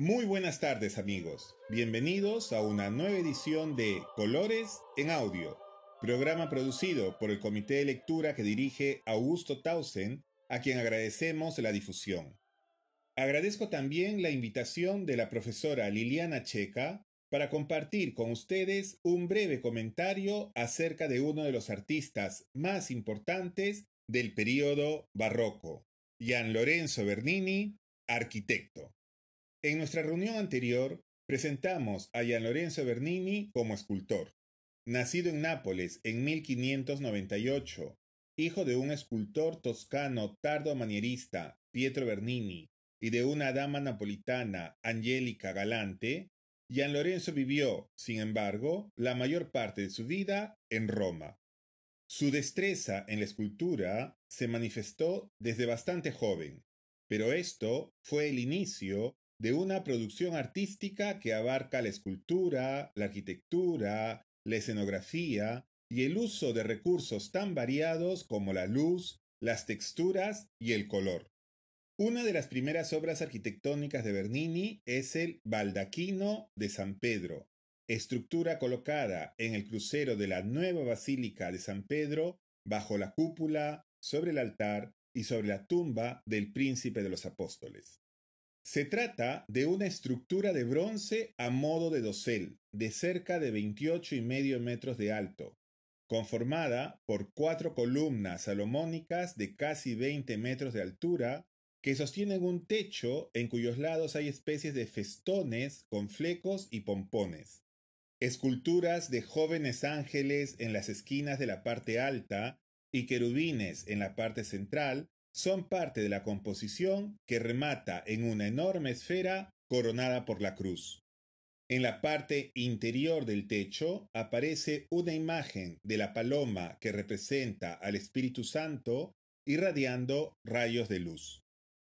Muy buenas tardes amigos, bienvenidos a una nueva edición de Colores en Audio, programa producido por el Comité de Lectura que dirige Augusto Tausen, a quien agradecemos la difusión. Agradezco también la invitación de la profesora Liliana Checa para compartir con ustedes un breve comentario acerca de uno de los artistas más importantes del período barroco, Gian Lorenzo Bernini, arquitecto. En nuestra reunión anterior presentamos a Gian Lorenzo Bernini como escultor. Nacido en Nápoles en 1598, hijo de un escultor toscano tardo manierista, Pietro Bernini, y de una dama napolitana, Angélica Galante, Gian Lorenzo vivió, sin embargo, la mayor parte de su vida en Roma. Su destreza en la escultura se manifestó desde bastante joven, pero esto fue el inicio de una producción artística que abarca la escultura, la arquitectura, la escenografía y el uso de recursos tan variados como la luz, las texturas y el color. Una de las primeras obras arquitectónicas de Bernini es el Baldaquino de San Pedro, estructura colocada en el crucero de la nueva Basílica de San Pedro, bajo la cúpula, sobre el altar y sobre la tumba del príncipe de los apóstoles. Se trata de una estructura de bronce a modo de dosel, de cerca de 28 y medio metros de alto, conformada por cuatro columnas salomónicas de casi 20 metros de altura, que sostienen un techo en cuyos lados hay especies de festones con flecos y pompones. Esculturas de jóvenes ángeles en las esquinas de la parte alta y querubines en la parte central son parte de la composición que remata en una enorme esfera coronada por la cruz. En la parte interior del techo aparece una imagen de la paloma que representa al Espíritu Santo irradiando rayos de luz.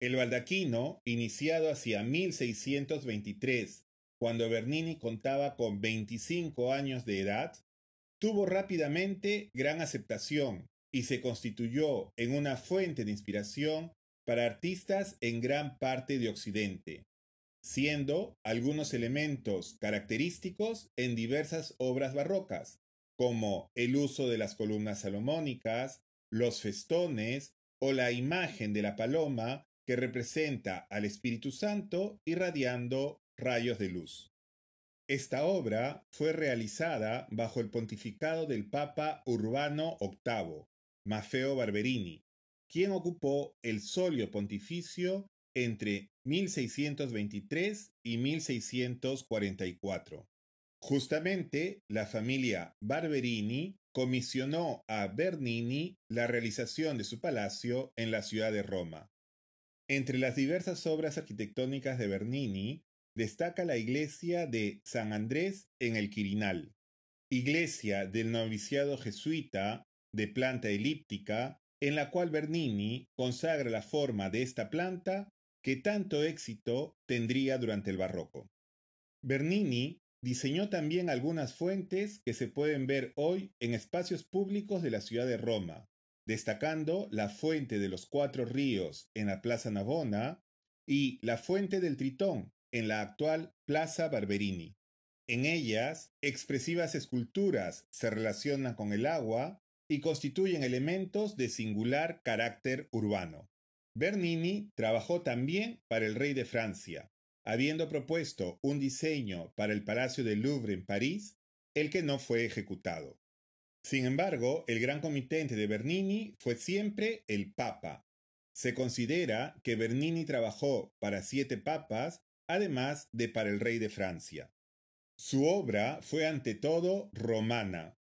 El baldaquino, iniciado hacia 1623, cuando Bernini contaba con 25 años de edad, tuvo rápidamente gran aceptación y se constituyó en una fuente de inspiración para artistas en gran parte de Occidente, siendo algunos elementos característicos en diversas obras barrocas, como el uso de las columnas salomónicas, los festones o la imagen de la paloma que representa al Espíritu Santo irradiando rayos de luz. Esta obra fue realizada bajo el pontificado del Papa Urbano VIII, Maffeo Barberini, quien ocupó el solio pontificio entre 1623 y 1644. Justamente la familia Barberini comisionó a Bernini la realización de su palacio en la ciudad de Roma. Entre las diversas obras arquitectónicas de Bernini destaca la iglesia de San Andrés en el Quirinal, iglesia del noviciado jesuita de planta elíptica, en la cual Bernini consagra la forma de esta planta que tanto éxito tendría durante el barroco. Bernini diseñó también algunas fuentes que se pueden ver hoy en espacios públicos de la ciudad de Roma, destacando la fuente de los cuatro ríos en la Plaza Navona y la fuente del Tritón en la actual Plaza Barberini. En ellas, expresivas esculturas se relacionan con el agua y constituyen elementos de singular carácter urbano. Bernini trabajó también para el rey de Francia, habiendo propuesto un diseño para el Palacio del Louvre en París, el que no fue ejecutado. Sin embargo, el gran comitente de Bernini fue siempre el Papa. Se considera que Bernini trabajó para siete papas, además de para el rey de Francia. Su obra fue ante todo romana,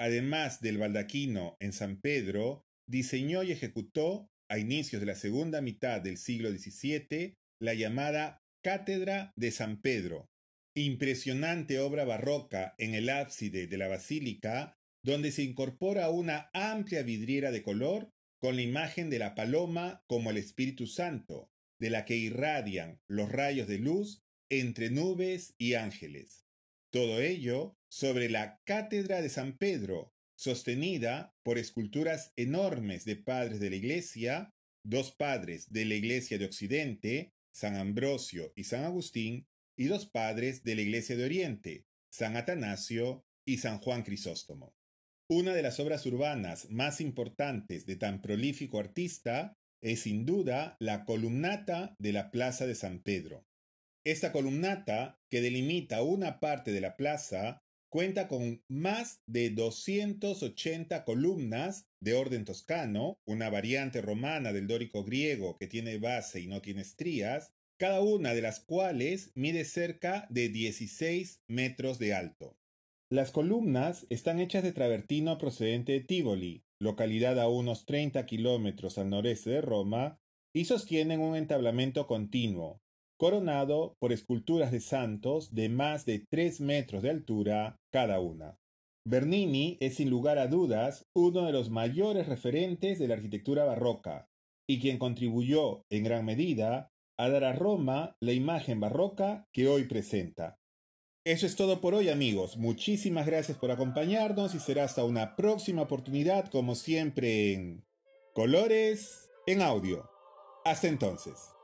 Además del baldaquino en San Pedro, diseñó y ejecutó, a inicios de la segunda mitad del siglo XVII, la llamada Cátedra de San Pedro, impresionante obra barroca en el ábside de la basílica, donde se incorpora una amplia vidriera de color con la imagen de la paloma como el Espíritu Santo, de la que irradian los rayos de luz entre nubes y ángeles. Todo ello sobre la Cátedra de San Pedro, sostenida por esculturas enormes de padres de la Iglesia, dos padres de la Iglesia de Occidente, San Ambrosio y San Agustín, y dos padres de la Iglesia de Oriente, San Atanasio y San Juan Crisóstomo. Una de las obras urbanas más importantes de tan prolífico artista es sin duda la columnata de la Plaza de San Pedro. Esta columnata, que delimita una parte de la plaza, cuenta con más de 280 columnas de orden toscano, una variante romana del dórico griego que tiene base y no tiene estrías, cada una de las cuales mide cerca de 16 metros de alto. Las columnas están hechas de travertino procedente de Tivoli, localidad a unos 30 kilómetros al noreste de Roma, y sostienen un entablamento continuo, coronado por esculturas de santos de más de 3 metros de altura cada una. Bernini es sin lugar a dudas uno de los mayores referentes de la arquitectura barroca, y quien contribuyó en gran medida a dar a Roma la imagen barroca que hoy presenta. Eso es todo por hoy amigos. Muchísimas gracias por acompañarnos y será hasta una próxima oportunidad como siempre en Colores en Audio. Hasta entonces.